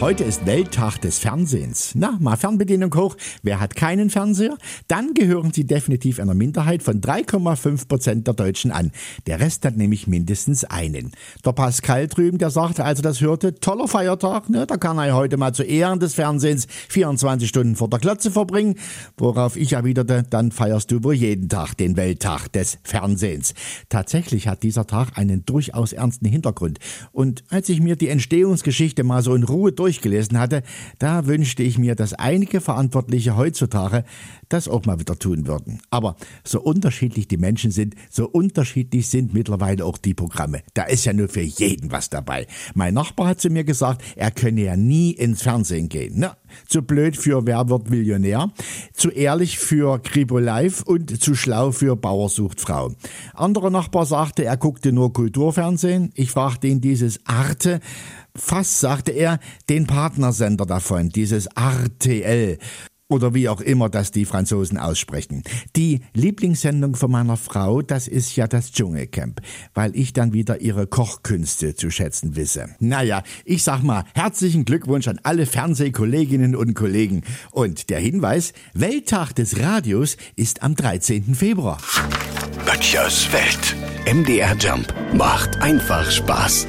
Heute ist Welttag des Fernsehens. Na, mal Fernbedienung hoch. Wer hat keinen Fernseher? Dann gehören Sie definitiv einer Minderheit von 3,5 Prozent der Deutschen an. Der Rest hat nämlich mindestens einen. Der Pascal drüben, der sagte, als er das hörte, toller Feiertag, ne? Da kann er heute mal zu Ehren des Fernsehens 24 Stunden vor der Klotze verbringen. Worauf ich erwiderte, dann feierst du wohl jeden Tag den Welttag des Fernsehens. Tatsächlich hat dieser Tag einen durchaus ernsten Hintergrund. Und als ich mir die Entstehungsgeschichte mal so in Ruhe durch durchgelesen hatte, da wünschte ich mir, dass einige Verantwortliche heutzutage das auch mal wieder tun würden. Aber so unterschiedlich die Menschen sind, so unterschiedlich sind mittlerweile auch die Programme. Da ist ja nur für jeden was dabei. Mein Nachbar hat zu mir gesagt, er könne ja nie ins Fernsehen gehen. Na, zu blöd für Wer wird Millionär, zu ehrlich für Kribo Live und zu schlau für Bauer sucht Frau. Anderer Nachbar sagte, er guckte nur Kulturfernsehen. Ich fragte ihn dieses Arte, fast sagte er, den Partnersender davon, dieses RTL oder wie auch immer das die Franzosen aussprechen. Die Lieblingssendung von meiner Frau, das ist ja das Dschungelcamp, weil ich dann wieder ihre Kochkünste zu schätzen wisse. Naja, ich sag mal, herzlichen Glückwunsch an alle Fernsehkolleginnen und Kollegen. Und der Hinweis, Welttag des Radios ist am 13. Februar. Böttchers Welt. MDR Jump macht einfach Spaß.